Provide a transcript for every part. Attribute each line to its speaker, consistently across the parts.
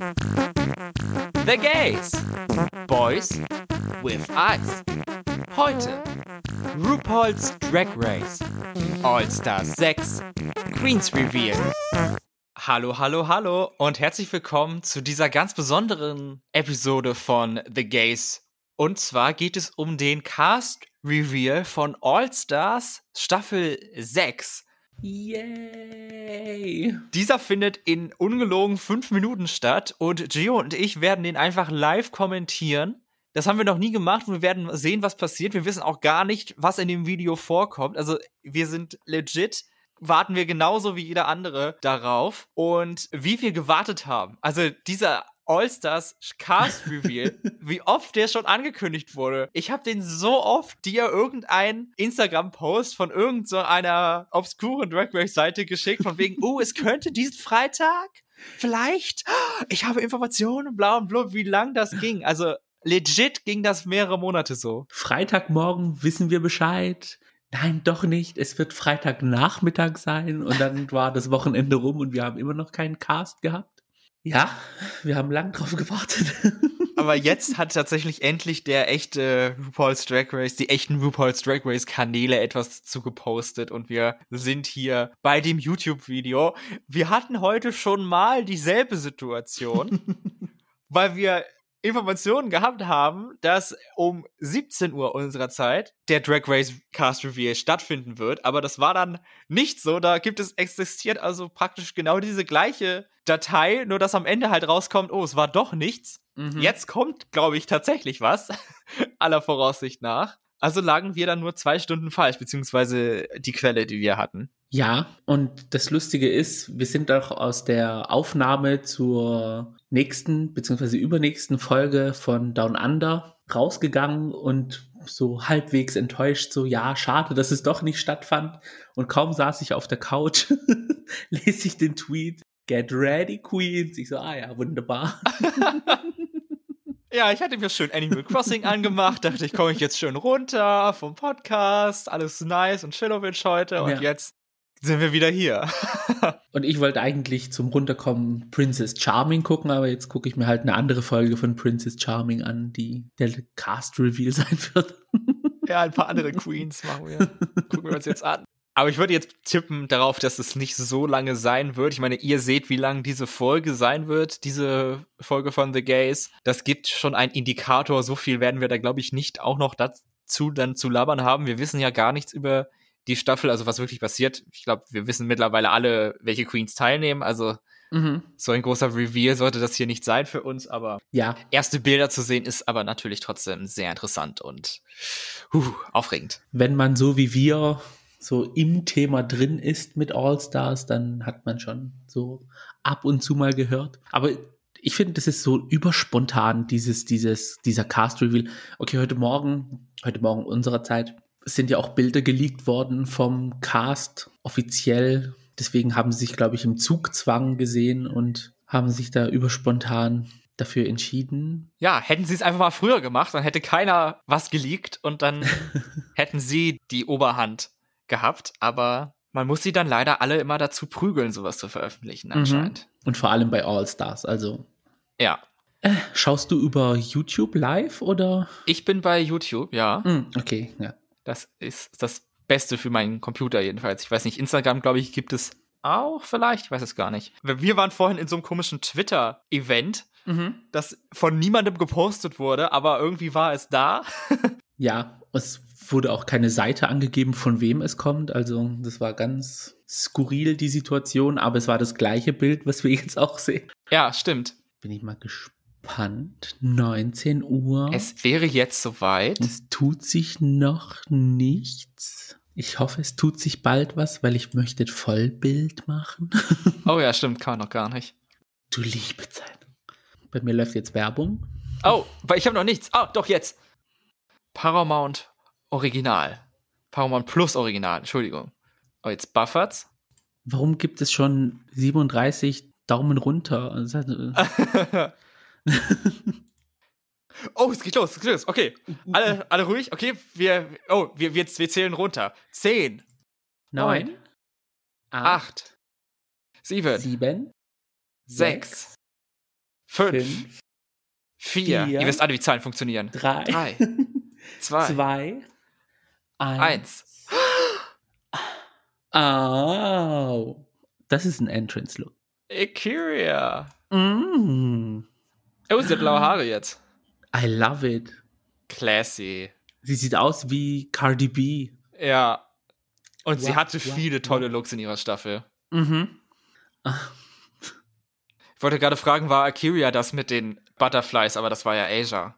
Speaker 1: The Gays. Boys with Eyes. Heute RuPaul's Drag Race. All-Star 6. Queens Reveal. Hallo, hallo, hallo und herzlich willkommen zu dieser ganz besonderen Episode von The Gays. Und zwar geht es um den Cast Reveal von All Stars Staffel 6.
Speaker 2: Yay!
Speaker 1: Dieser findet in ungelogen fünf Minuten statt und Gio und ich werden den einfach live kommentieren. Das haben wir noch nie gemacht und wir werden sehen, was passiert. Wir wissen auch gar nicht, was in dem Video vorkommt. Also wir sind legit, warten wir genauso wie jeder andere darauf. Und wie wir gewartet haben. Also dieser All-Stars Cast Reveal, wie oft der schon angekündigt wurde. Ich habe den so oft dir irgendein Instagram-Post von irgendeiner so obskuren Drag Race-Seite geschickt, von wegen, oh, es könnte diesen Freitag vielleicht, ich habe Informationen, bla und bla, wie lang das ging. Also legit ging das mehrere Monate so.
Speaker 2: Freitagmorgen wissen wir Bescheid. Nein, doch nicht. Es wird Freitagnachmittag sein und dann war das Wochenende rum und wir haben immer noch keinen Cast gehabt. Ja, wir haben lang drauf gewartet.
Speaker 1: Aber jetzt hat tatsächlich endlich der echte RuPaul's Drag Race, die echten RuPaul's Drag Race Kanäle etwas zu gepostet und wir sind hier bei dem YouTube-Video. Wir hatten heute schon mal dieselbe Situation, weil wir Informationen gehabt haben, dass um 17 Uhr unserer Zeit der Drag Race Cast Reveal stattfinden wird, aber das war dann nicht so. Da gibt es existiert also praktisch genau diese gleiche Datei, nur dass am Ende halt rauskommt, oh, es war doch nichts. Mhm. Jetzt kommt, glaube ich, tatsächlich was, aller Voraussicht nach. Also lagen wir dann nur zwei Stunden falsch, beziehungsweise die Quelle, die wir hatten.
Speaker 2: Ja, und das Lustige ist, wir sind doch aus der Aufnahme zur nächsten, beziehungsweise übernächsten Folge von Down Under rausgegangen und so halbwegs enttäuscht, so ja, schade, dass es doch nicht stattfand. Und kaum saß ich auf der Couch, lese ich den Tweet, Get ready, Queens. Ich so, ah ja, wunderbar.
Speaker 1: Ja, ich hatte mir schön Animal Crossing angemacht, dachte ich, komme ich jetzt schön runter vom Podcast, alles nice und chillowitsch heute und ja. jetzt sind wir wieder hier.
Speaker 2: und ich wollte eigentlich zum Runterkommen Princess Charming gucken, aber jetzt gucke ich mir halt eine andere Folge von Princess Charming an, die der Cast Reveal sein wird.
Speaker 1: ja, ein paar andere Queens machen wir. Gucken wir uns jetzt an. Aber ich würde jetzt tippen darauf, dass es nicht so lange sein wird. Ich meine, ihr seht, wie lang diese Folge sein wird, diese Folge von The Gays. Das gibt schon einen Indikator. So viel werden wir da, glaube ich, nicht auch noch dazu dann zu labern haben. Wir wissen ja gar nichts über die Staffel, also was wirklich passiert. Ich glaube, wir wissen mittlerweile alle, welche Queens teilnehmen. Also mhm. so ein großer Reveal sollte das hier nicht sein für uns, aber
Speaker 2: ja.
Speaker 1: erste Bilder zu sehen ist aber natürlich trotzdem sehr interessant und huh, aufregend.
Speaker 2: Wenn man so wie wir so im Thema drin ist mit All Stars, dann hat man schon so ab und zu mal gehört. Aber ich finde, das ist so überspontan, dieses, dieses, dieser Cast Reveal. Okay, heute Morgen, heute Morgen unserer Zeit, sind ja auch Bilder geleakt worden vom Cast offiziell. Deswegen haben sie sich, glaube ich, im Zugzwang gesehen und haben sich da überspontan dafür entschieden.
Speaker 1: Ja, hätten sie es einfach mal früher gemacht, dann hätte keiner was geleakt und dann hätten sie die Oberhand gehabt. Aber man muss sie dann leider alle immer dazu prügeln, sowas zu veröffentlichen, mhm. anscheinend.
Speaker 2: Mhm. Und vor allem bei All Stars, also.
Speaker 1: Ja.
Speaker 2: Äh, schaust du über YouTube live oder?
Speaker 1: Ich bin bei YouTube, ja.
Speaker 2: Mhm, okay, ja.
Speaker 1: Das ist das Beste für meinen Computer jedenfalls. Ich weiß nicht, Instagram, glaube ich, gibt es auch vielleicht, ich weiß es gar nicht. Wir waren vorhin in so einem komischen Twitter-Event, mhm. das von niemandem gepostet wurde, aber irgendwie war es da.
Speaker 2: ja, es wurde auch keine Seite angegeben, von wem es kommt. Also das war ganz skurril, die Situation, aber es war das gleiche Bild, was wir jetzt auch sehen.
Speaker 1: Ja, stimmt.
Speaker 2: Bin ich mal gespannt gespannt. 19 Uhr.
Speaker 1: Es wäre jetzt soweit.
Speaker 2: Es tut sich noch nichts. Ich hoffe, es tut sich bald was, weil ich möchte Vollbild machen.
Speaker 1: oh ja, stimmt, kann man noch gar nicht.
Speaker 2: Du liebe Zeit. Bei mir läuft jetzt Werbung.
Speaker 1: Oh, weil ich habe noch nichts. Oh, doch jetzt. Paramount Original. Paramount Plus Original, Entschuldigung. Oh, jetzt buffert's.
Speaker 2: Warum gibt es schon 37 Daumen runter?
Speaker 1: oh, es geht los, es geht los. Okay, alle, alle ruhig. Okay, wir, oh, wir, wir, wir zählen runter. Zehn, neun, acht, sieben,
Speaker 2: sieben
Speaker 1: sechs, Fünf.
Speaker 2: fünf,
Speaker 1: Vier.
Speaker 2: Vier.
Speaker 1: Ihr wisst alle, wie Zahlen funktionieren.
Speaker 2: drei,
Speaker 1: Drei. Zwei.
Speaker 2: zwei, eins.
Speaker 1: Eins.
Speaker 2: Oh, das ist ein Entrance-Look.
Speaker 1: Ikiria.
Speaker 2: Mm,
Speaker 1: Oh, sie hat blaue Haare jetzt.
Speaker 2: I love it.
Speaker 1: Classy.
Speaker 2: Sie sieht aus wie Cardi B.
Speaker 1: Ja. Und sie
Speaker 2: Wow,
Speaker 1: hatte
Speaker 2: wow,
Speaker 1: viele tolle. Looks in ihrer Staffel.
Speaker 2: Mhm.
Speaker 1: Ich wollte gerade fragen, war Akiria das mit den Butterflies, aber das war ja Asia.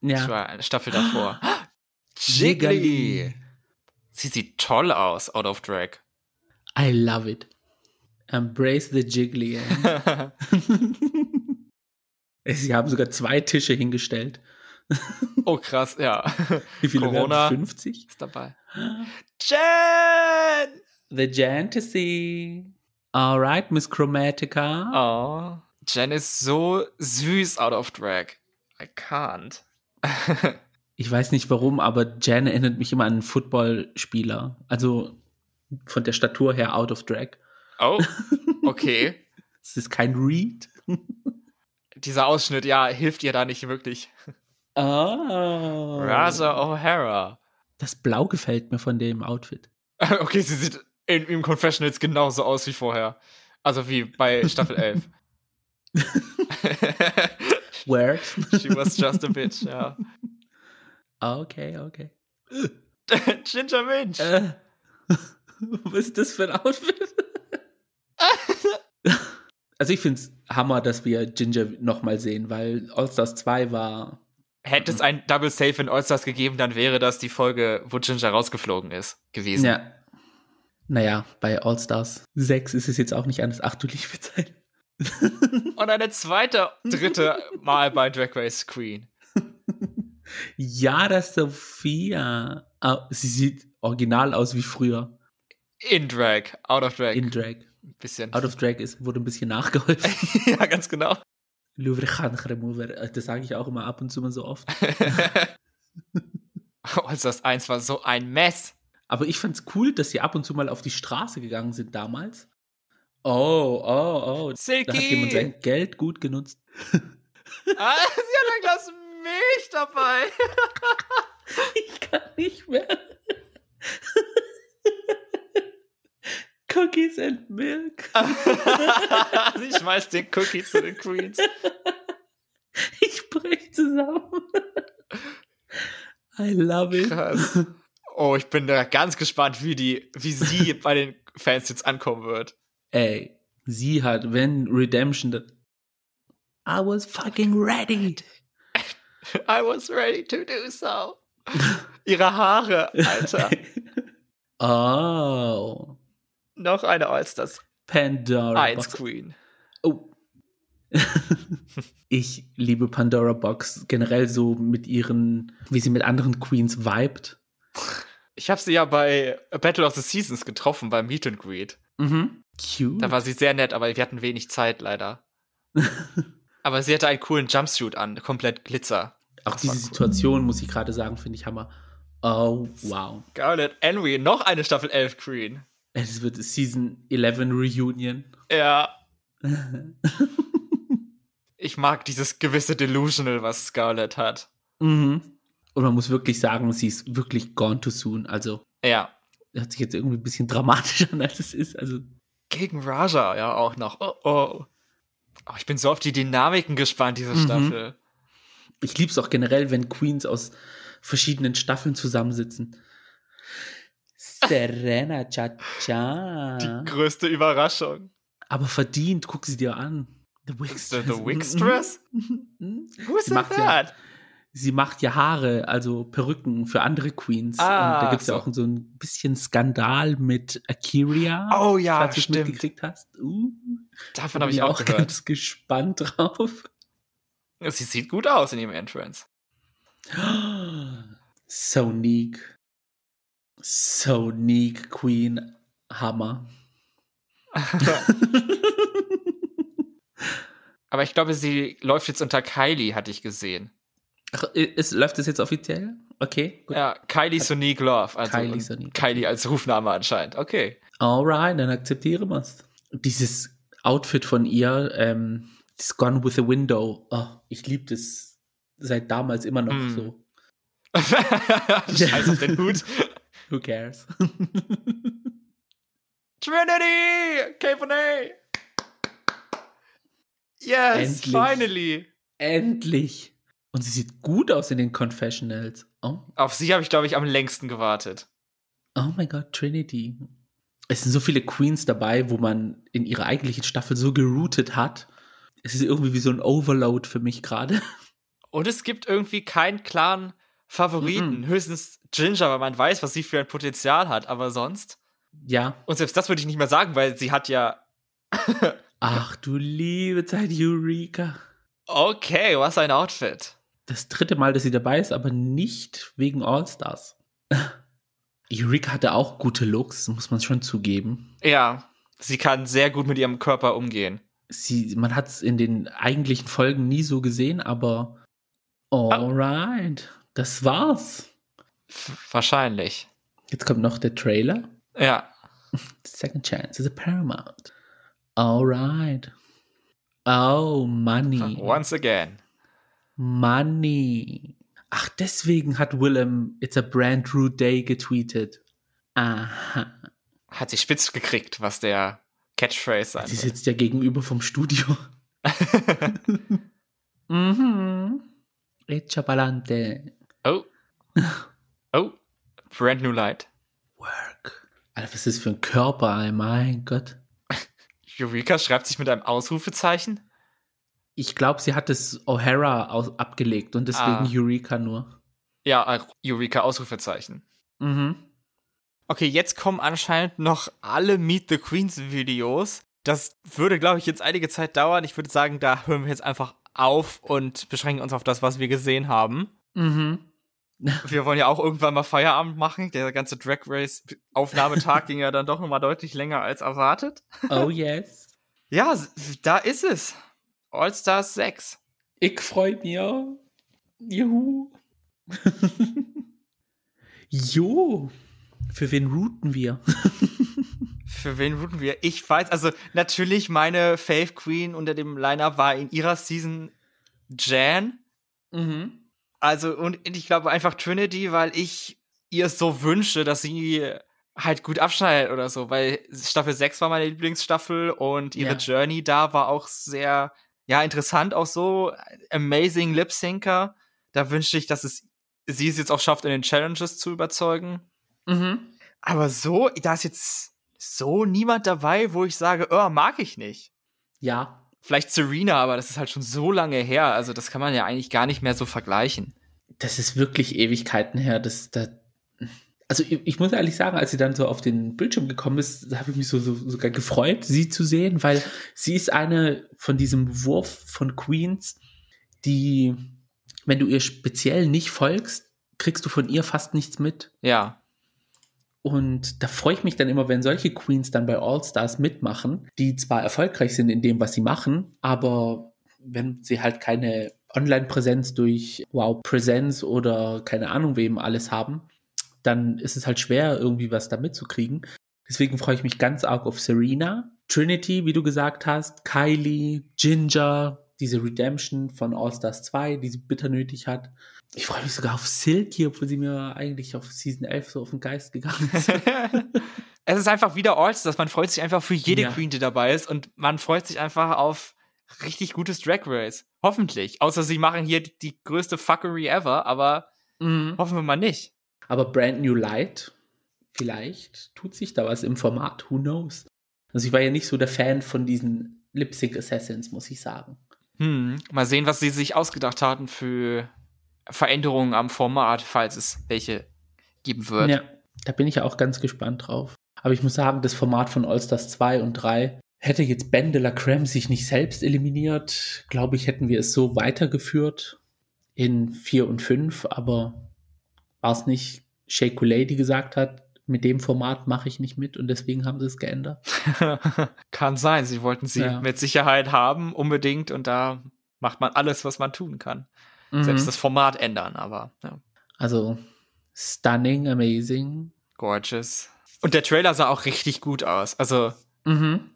Speaker 1: Das
Speaker 2: Ja.
Speaker 1: war eine Staffel davor.
Speaker 2: Jiggly.
Speaker 1: Jiggly. Sie sieht toll aus, out of drag.
Speaker 2: I love it. Embrace the Jiggly. Sie haben sogar zwei Tische hingestellt.
Speaker 1: oh, krass, ja.
Speaker 2: Wie viele
Speaker 1: Corona.
Speaker 2: werden? 50?
Speaker 1: Ist dabei. Jen!
Speaker 2: The Jantasy. Alright, Miss Chromatica.
Speaker 1: Oh. Jen ist so süß out of drag. I can't.
Speaker 2: Ich weiß nicht warum, aber Jan erinnert mich immer an einen Footballspieler. Also von der Statur her out of drag.
Speaker 1: oh, okay.
Speaker 2: Es ist kein Read.
Speaker 1: Dieser Ausschnitt, ja, hilft ihr da nicht wirklich.
Speaker 2: Oh.
Speaker 1: Raza O'Hara.
Speaker 2: Das Blau gefällt mir von dem Outfit.
Speaker 1: Okay, sie sieht in, im Confessionals genauso aus wie vorher. Also wie bei Staffel 11.
Speaker 2: Where?
Speaker 1: She was just a bitch, ja.
Speaker 2: okay, okay.
Speaker 1: Ginger Minch.
Speaker 2: Äh, was ist das für ein Outfit? Also ich finde es Hammer, dass wir Ginger nochmal sehen, weil All-Stars 2 war...
Speaker 1: Hätte es ein Double Safe in All-Stars gegeben, dann wäre das die Folge, wo Ginger rausgeflogen ist, gewesen.
Speaker 2: Ja. Naja, bei All-Stars 6 ist es jetzt auch nicht anders. Ach du liebe Zeit.
Speaker 1: Und eine zweite, dritte Mal bei Drag Race Queen.
Speaker 2: Yara Sophia. Ah, sie sieht original aus wie früher.
Speaker 1: In Drag, out of Drag.
Speaker 2: In Drag.
Speaker 1: bisschen.
Speaker 2: Out of Drag ist, wurde ein bisschen nachgeholfen.
Speaker 1: ja, ganz genau.
Speaker 2: Lubricant Remover. Äh, Das sage ich auch immer ab und zu mal so oft.
Speaker 1: All-Stars 1 war so ein Mess.
Speaker 2: Aber ich fand's cool, dass sie ab und zu mal auf die Straße gegangen sind damals. Oh, oh, oh. Da
Speaker 1: Silky!
Speaker 2: hat jemand sein Geld gut genutzt.
Speaker 1: Ah, sie hat ein Glas Milch dabei.
Speaker 2: Ich kann nicht mehr. Cookies and Milk.
Speaker 1: sie schmeißt den Cookie zu den Queens.
Speaker 2: Ich brech zusammen. I love it.
Speaker 1: Krass. Oh, ich bin da ganz gespannt, wie die, wie sie bei den Fans jetzt ankommen wird.
Speaker 2: Ey, sie hat, wenn Redemption. I was fucking ready.
Speaker 1: I was ready to do so. Ihre Haare, Alter.
Speaker 2: oh.
Speaker 1: Noch eine Allstars
Speaker 2: Pandora
Speaker 1: 1
Speaker 2: Box.
Speaker 1: Queen.
Speaker 2: Oh. ich liebe Pandora Box generell so mit ihren, wie sie mit anderen Queens vibet.
Speaker 1: Ich habe sie ja bei Battle of the Seasons getroffen, beim Meet and Greet.
Speaker 2: Mhm. Cute.
Speaker 1: Da war sie sehr nett, aber wir hatten wenig Zeit leider. aber sie hatte einen coolen Jumpsuit an, komplett Glitzer.
Speaker 2: Auch
Speaker 1: Das
Speaker 2: diese
Speaker 1: cool.
Speaker 2: Situation, muss ich gerade sagen, finde ich Hammer. Oh, wow.
Speaker 1: Scarlett Henry, noch eine Staffel 11 Queen.
Speaker 2: Es wird Season 11 Reunion.
Speaker 1: Ja. Ich mag dieses gewisse Delusional, was Scarlett hat.
Speaker 2: mhm. Und man muss wirklich sagen, sie ist wirklich gone too soon. Also,
Speaker 1: Ja.
Speaker 2: hört sich jetzt irgendwie ein bisschen dramatisch an, als es ist. Also,
Speaker 1: Gegen Raja ja auch noch. Oh, oh. Oh, ich bin so auf die Dynamiken gespannt, diese
Speaker 2: Mhm.
Speaker 1: Staffel.
Speaker 2: ich liebe es auch generell, wenn Queens aus verschiedenen Staffeln zusammensitzen. Serena Cha-Cha.
Speaker 1: Die größte Überraschung.
Speaker 2: Aber verdient, guck sie dir an. The Wix
Speaker 1: The, the Wixtress? Who is
Speaker 2: Sie macht ja-
Speaker 1: that?
Speaker 2: Sie macht ja Haare, also Perücken für andere Queens.
Speaker 1: Ah,
Speaker 2: Und da gibt es ja
Speaker 1: so.
Speaker 2: auch so ein bisschen Skandal mit Akiria.
Speaker 1: Oh ja,
Speaker 2: falls du es
Speaker 1: stimmt.
Speaker 2: mitgekriegt hast. Uh,
Speaker 1: Davon
Speaker 2: da
Speaker 1: habe ich auch gehört.
Speaker 2: ganz gespannt drauf.
Speaker 1: Sie sieht gut aus in ihrem Entrance.
Speaker 2: Sonique. Sonique Queen. Hammer.
Speaker 1: Aber ich glaube, sie läuft jetzt unter Kylie, hatte ich gesehen.
Speaker 2: Ach, ist, läuft das jetzt offiziell? Okay, gut.
Speaker 1: Ja, Kylie Sonique Love. Also
Speaker 2: Kylie Sonique.
Speaker 1: Kylie als Rufname anscheinend. Okay.
Speaker 2: Alright, dann akzeptiere wir's. Dieses Outfit von ihr, ähm, Das Gone with the Window. Oh, ich liebe das seit damals immer noch
Speaker 1: Hm.
Speaker 2: so.
Speaker 1: Scheiß auf den Hut.
Speaker 2: Who cares?
Speaker 1: Trinity! K4A! Yes,
Speaker 2: Endlich.
Speaker 1: finally!
Speaker 2: Endlich. Und sie sieht gut aus in den Confessionals. Oh,
Speaker 1: Auf sie habe ich, glaube ich, am längsten gewartet.
Speaker 2: oh my God, Trinity. Es sind so viele Queens dabei, wo man in ihrer eigentlichen Staffel so geroutet hat. Es ist irgendwie wie so ein Overload für mich gerade.
Speaker 1: Und es gibt irgendwie keinen klaren Favoriten.
Speaker 2: Mhm.
Speaker 1: Höchstens Ginger, weil man weiß, was sie für ein Potenzial hat. Aber sonst.
Speaker 2: Ja.
Speaker 1: Und selbst das würde ich nicht mehr sagen, weil sie hat ja.
Speaker 2: Ach du liebe Zeit, Eureka.
Speaker 1: Okay, was ein Outfit.
Speaker 2: Das dritte Mal, dass sie dabei ist, aber nicht wegen All-Stars. Eureka hatte auch gute Looks, muss man schon zugeben.
Speaker 1: Ja, sie kann sehr gut mit ihrem Körper umgehen.
Speaker 2: Sie, man hat es in den eigentlichen Folgen nie so gesehen, aber alright, das war's.
Speaker 1: Wahrscheinlich.
Speaker 2: Jetzt kommt noch der Trailer.
Speaker 1: Ja.
Speaker 2: Second Chance is a Paramount. Alright. Oh, money.
Speaker 1: Once again.
Speaker 2: Money. Ach, deswegen hat Willem It's a Brand New Day getweetet. Aha.
Speaker 1: Hat sie spitz gekriegt, was der Catchphrase sein
Speaker 2: Sie sitzt ja gegenüber vom Studio. mhm. Echa pa'lante.
Speaker 1: oh. Brand new light.
Speaker 2: Work. Alter, was ist das für ein Körper, mein Gott.
Speaker 1: Eureka schreibt sich mit einem Ausrufezeichen.
Speaker 2: Ich glaube, sie hat es O'Hara abgelegt und deswegen
Speaker 1: Ah.
Speaker 2: Eureka nur.
Speaker 1: Ja, äh, Eureka Ausrufezeichen.
Speaker 2: Mhm.
Speaker 1: Okay, jetzt kommen anscheinend noch alle Meet the Queens Videos. Das würde, glaube ich, jetzt einige Zeit dauern. Ich würde sagen, da hören wir jetzt einfach auf und beschränken uns auf das, was wir gesehen haben.
Speaker 2: Mhm.
Speaker 1: Wir wollen ja auch irgendwann mal Feierabend machen. Der ganze Drag Race Aufnahmetag ging ja dann doch nochmal deutlich länger als erwartet.
Speaker 2: Oh yes.
Speaker 1: Ja, da ist es. All Stars 6.
Speaker 2: Ich freue mich. Juhu. jo. Für wen routen wir?
Speaker 1: Für wen routen wir? Ich weiß, also natürlich meine Fave Queen unter dem Liner war in ihrer Season Jan.
Speaker 2: Mhm.
Speaker 1: Also, und ich glaube einfach Trinity, weil ich ihr so wünsche, dass sie halt gut abschneidet oder so, weil Staffel 6 war meine Lieblingsstaffel und ihre
Speaker 2: Ja.
Speaker 1: Journey da war auch sehr, ja, interessant auch so. Amazing Lip Syncer. Da wünschte ich, dass es sie es jetzt auch schafft, in den Challenges zu überzeugen.
Speaker 2: Mhm.
Speaker 1: Aber so, da ist jetzt so niemand dabei, wo ich sage, oh, mag ich nicht.
Speaker 2: Ja.
Speaker 1: Vielleicht Serena, aber das ist halt schon so lange her. Also, das kann man ja eigentlich gar nicht mehr so vergleichen.
Speaker 2: Das ist wirklich Ewigkeiten her. Das, da, also ich, ich muss ehrlich sagen, als sie dann so auf den Bildschirm gekommen ist, habe ich mich so, so sogar gefreut, sie zu sehen, weil sie ist eine von diesem Wurf von Queens, die, wenn du ihr speziell nicht folgst, kriegst du von ihr fast nichts mit.
Speaker 1: Ja.
Speaker 2: Und da freue ich mich dann immer, wenn solche Queens dann bei All-Stars mitmachen, die zwar erfolgreich sind in dem, was sie machen, aber wenn sie halt keine Online-Präsenz durch Wow Präsenz oder keine Ahnung wem alles haben, dann ist es halt schwer, irgendwie was da mitzukriegen. Deswegen freue ich mich ganz arg auf Serena, Trinity, wie du gesagt hast, Kylie, Ginger, diese Redemption von All-Stars 2, die sie bitter nötig hat. Ich freue mich sogar auf Silky, obwohl sie mir eigentlich auf Season 11 so auf den Geist gegangen ist.
Speaker 1: es ist einfach wieder All-Stars. Man freut sich einfach für jede
Speaker 2: Ja.
Speaker 1: Queen, die dabei ist. Und man freut sich einfach auf richtig gutes Drag Race. Hoffentlich. Außer sie machen hier die, die größte Fuckery ever. Aber
Speaker 2: Mhm.
Speaker 1: hoffen wir mal nicht.
Speaker 2: Aber Brand New Light, vielleicht tut sich da was im Format, who knows. Also ich war ja nicht so der Fan von diesen Lip Sync Assassins, muss ich sagen.
Speaker 1: Hm. Mal sehen, was sie sich ausgedacht hatten für Veränderungen am Format, falls es welche geben wird.
Speaker 2: Ja, da bin ich ja auch ganz gespannt drauf. Aber ich muss sagen, das Format von All-Stars 2 und 3 hätte jetzt Ben de la Creme sich nicht selbst eliminiert, glaube ich, hätten wir es so weitergeführt in 4 und 5, aber war es nicht Shea Coulee, die gesagt hat, mit dem Format mache ich nicht mit und deswegen haben sie es geändert.
Speaker 1: Kann sein. Sie wollten sie
Speaker 2: Ja.
Speaker 1: mit Sicherheit haben, unbedingt. Und da macht man alles, was man tun kann.
Speaker 2: Mhm.
Speaker 1: Selbst das Format ändern, aber ja.
Speaker 2: Also stunning, amazing.
Speaker 1: Gorgeous. Und der Trailer sah auch richtig gut aus. Also,
Speaker 2: Mhm.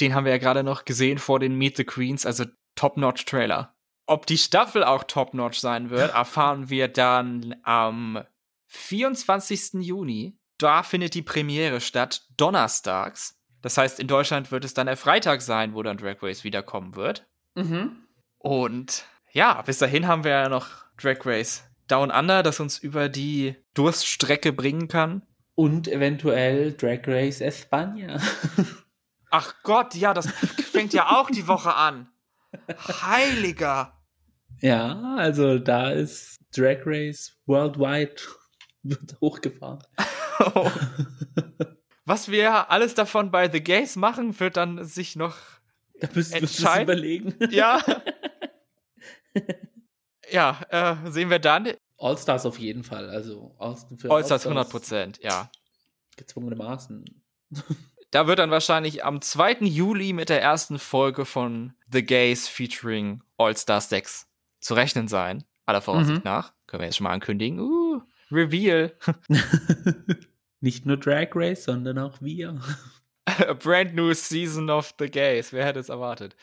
Speaker 1: den haben wir ja gerade noch gesehen vor den Meet the Queens. Also, Top-Notch-Trailer. Ob die Staffel auch Top-Notch sein wird, erfahren wir dann am 24. Juni. Da findet die Premiere statt, donnerstags. Das heißt, in Deutschland wird es dann der Freitag sein, wo dann Drag Race wiederkommen wird.
Speaker 2: Mhm.
Speaker 1: Und ja, bis dahin haben wir ja noch Drag Race Down Under, das uns über die Durststrecke bringen kann.
Speaker 2: Und eventuell Drag Race España.
Speaker 1: Ach Gott, ja, das fängt ja auch die Woche an. Heiliger.
Speaker 2: Ja, also da ist Drag Race worldwide wird hochgefahren.
Speaker 1: Was wir alles davon bei The Gays machen, wird dann sich noch
Speaker 2: Da müssen wir überlegen.
Speaker 1: Ja. ja, äh, sehen wir dann.
Speaker 2: All-Stars auf jeden Fall. Also All- für
Speaker 1: Allstars 100 Prozent, ja.
Speaker 2: Gezwungenermaßen.
Speaker 1: Da wird dann wahrscheinlich am 2. Juli mit der ersten Folge von The Gays featuring All-Stars 6 zu rechnen sein. Aller Voraussicht
Speaker 2: Mhm.
Speaker 1: nach. Können wir jetzt schon mal ankündigen. Uh, Reveal.
Speaker 2: Nicht nur Drag Race, sondern auch wir.
Speaker 1: A brand new season of The Gays. Wer hätte es erwartet?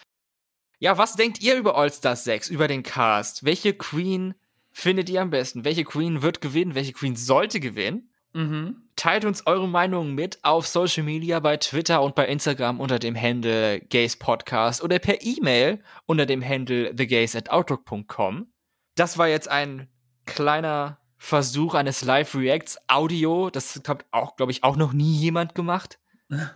Speaker 1: Ja, was denkt ihr über All-Stars 6, über den Cast? Welche Queen findet ihr am besten? Welche Queen wird gewinnen? Welche Queen sollte gewinnen?
Speaker 2: Mhm.
Speaker 1: Teilt uns eure Meinung mit auf Social Media, bei Twitter und bei Instagram unter dem Handle Gays Podcast oder per E-Mail unter dem Handle thegays at outlook.com. Das war jetzt ein kleiner Versuch eines Live-Reacts Audio. Das hat auch, glaube ich, auch noch nie jemand gemacht.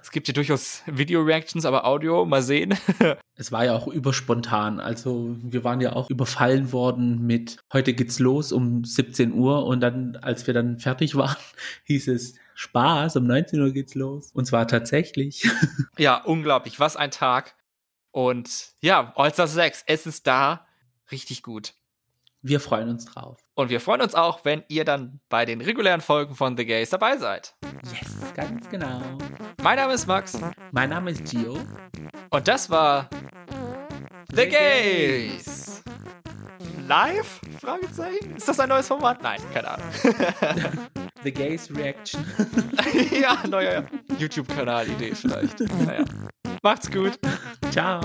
Speaker 1: Es gibt ja durchaus Video-Reactions, aber Audio, mal sehen.
Speaker 2: Es war ja auch überspontan. Also wir waren ja auch überfallen worden mit heute geht's los um 17 Uhr und dann, als wir dann fertig waren, hieß es Spaß, um 19 Uhr geht's los. Und zwar tatsächlich.
Speaker 1: ja, unglaublich. Was ein Tag. Und ja, All-Stars 6, es ist da. Richtig gut.
Speaker 2: Wir freuen uns drauf.
Speaker 1: Und wir freuen uns auch, wenn ihr dann bei den regulären Folgen von The Gays dabei seid.
Speaker 2: Yes, ganz genau.
Speaker 1: Mein Name ist Max
Speaker 2: Mein Name ist Gio.
Speaker 1: und das war The Gays. Live? Fragezeichen? Ist das ein neues Format? Nein, keine Ahnung.
Speaker 2: The Gays Reaction.
Speaker 1: ja, neuer YouTube-Kanal-Idee vielleicht. Naja. Macht's gut.
Speaker 2: Ciao.